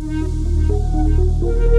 Música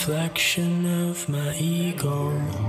reflection of my ego.